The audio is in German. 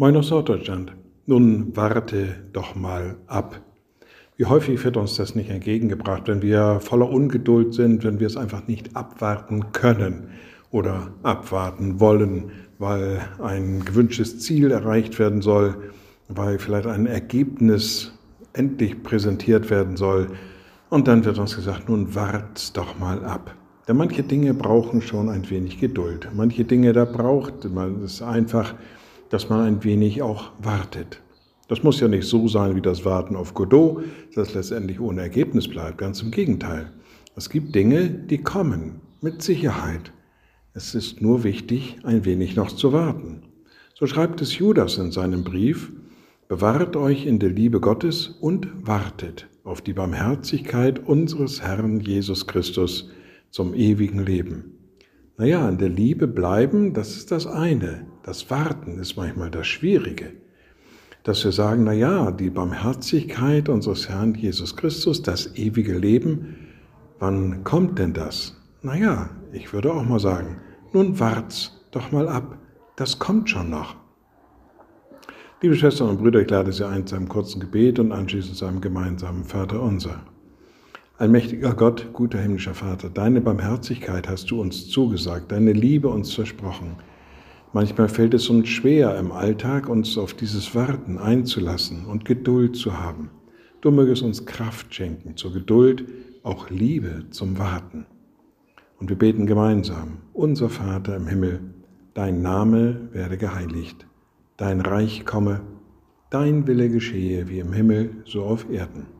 Moin aus Norddeutschland. Nun warte doch mal ab. Wie häufig wird uns das nicht entgegengebracht, wenn wir voller Ungeduld sind, wenn wir es einfach nicht abwarten können oder abwarten wollen, weil ein gewünschtes Ziel erreicht werden soll, weil vielleicht ein Ergebnis endlich präsentiert werden soll. Und dann wird uns gesagt, nun wart's doch mal ab. Denn manche Dinge brauchen schon ein wenig Geduld. Manche Dinge, da braucht man es einfach, dass man ein wenig auch wartet. Das muss ja nicht so sein wie das Warten auf Godot, das letztendlich ohne Ergebnis bleibt. Ganz im Gegenteil. Es gibt Dinge, die kommen, mit Sicherheit. Es ist nur wichtig, ein wenig noch zu warten. So schreibt es Judas in seinem Brief, bewahrt euch in der Liebe Gottes und wartet auf die Barmherzigkeit unseres Herrn Jesus Christus zum ewigen Leben. Naja, in der Liebe bleiben, das ist das eine. Das Warten ist manchmal das Schwierige. Dass wir sagen, naja, die Barmherzigkeit unseres Herrn Jesus Christus, das ewige Leben, wann kommt denn das? Naja, ich würde auch mal sagen, nun wart's doch mal ab, das kommt schon noch. Liebe Schwestern und Brüder, ich lade Sie ein zu einem kurzen Gebet und anschließend zu einem gemeinsamen Vater unser. Allmächtiger Gott, guter himmlischer Vater, deine Barmherzigkeit hast du uns zugesagt, deine Liebe uns versprochen. Manchmal fällt es uns schwer im Alltag, uns auf dieses Warten einzulassen und Geduld zu haben. Du mögest uns Kraft schenken zur Geduld, auch Liebe zum Warten. Und wir beten gemeinsam, unser Vater im Himmel, dein Name werde geheiligt, dein Reich komme, dein Wille geschehe wie im Himmel, so auf Erden.